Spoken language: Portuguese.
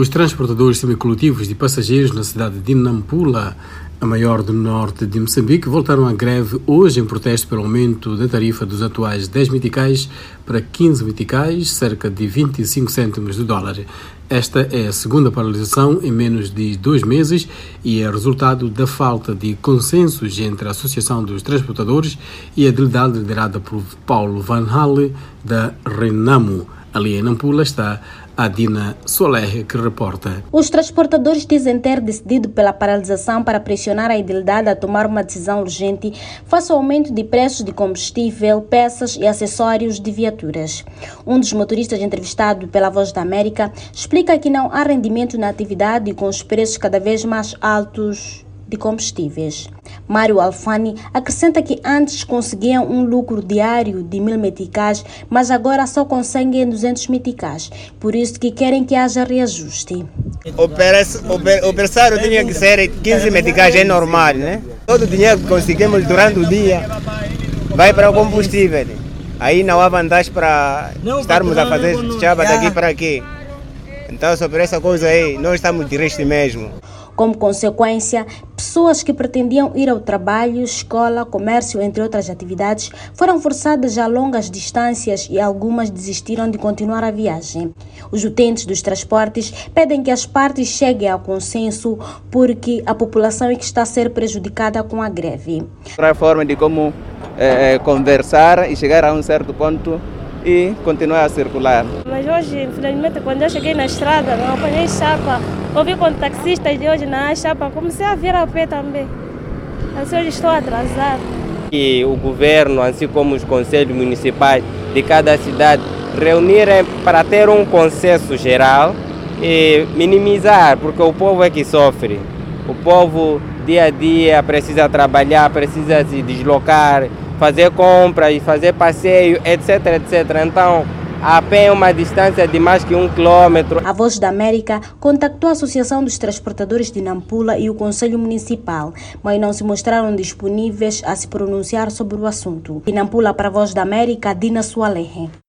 Os transportadores semicoletivos de passageiros na cidade de Nampula, a maior do norte de Moçambique, voltaram à greve hoje em protesto pelo aumento da tarifa dos atuais 10 meticais para 15 meticais, cerca de 25 cêntimos de dólar. Esta é a segunda paralisação em menos de dois meses e é resultado da falta de consensos entre a Associação dos Transportadores e a delegada liderada por Paulo Van Halle da Renamo. Ali em Nampula está a Dina Soler, que reporta. Os transportadores dizem ter decidido pela paralisação para pressionar a idilidade a tomar uma decisão urgente face ao aumento de preços de combustível, peças e acessórios de viaturas. Um dos motoristas entrevistado pela Voz da América explica que não há rendimento na atividade com os preços cada vez mais altos de combustíveis. Mário Alfani acrescenta que antes conseguiam um lucro diário de mil meticais, mas agora só conseguem 200 meticais. Por isso que querem que haja reajuste. O pressário tinha que ser 15 meticais, é normal, né? Todo o dinheiro que conseguimos durante o dia vai para o combustível. Aí não há vantagem para estarmos a fazer chapa daqui para aqui. Então, sobre essa coisa aí, nós estamos tristes mesmo. Como consequência, pessoas que pretendiam ir ao trabalho, escola, comércio, entre outras atividades, foram forçadas a longas distâncias e algumas desistiram de continuar a viagem. Os utentes dos transportes pedem que as partes cheguem ao consenso porque a população é que está a ser prejudicada com a greve. A forma de como é, conversar e chegar a um certo ponto e continuar a circular. Mas hoje, infelizmente, quando eu cheguei na estrada, não apanhei chapa. Ouvi com taxistas de hoje na chapa, comecei a vir a pé também. Assim hoje estou atrasado. E o governo, assim como os conselhos municipais de cada cidade, reunirem para ter um consenso geral e minimizar, porque o povo é que sofre. O povo dia a dia precisa trabalhar, precisa se deslocar, fazer compras, fazer passeio, etc, etc. Então, a pé é uma distância de mais que um quilômetro. A Voz da América contactou a Associação dos Transportadores de Nampula e o Conselho Municipal, mas não se mostraram disponíveis a se pronunciar sobre o assunto. De Nampula para a Voz da América, Dina Sualehe.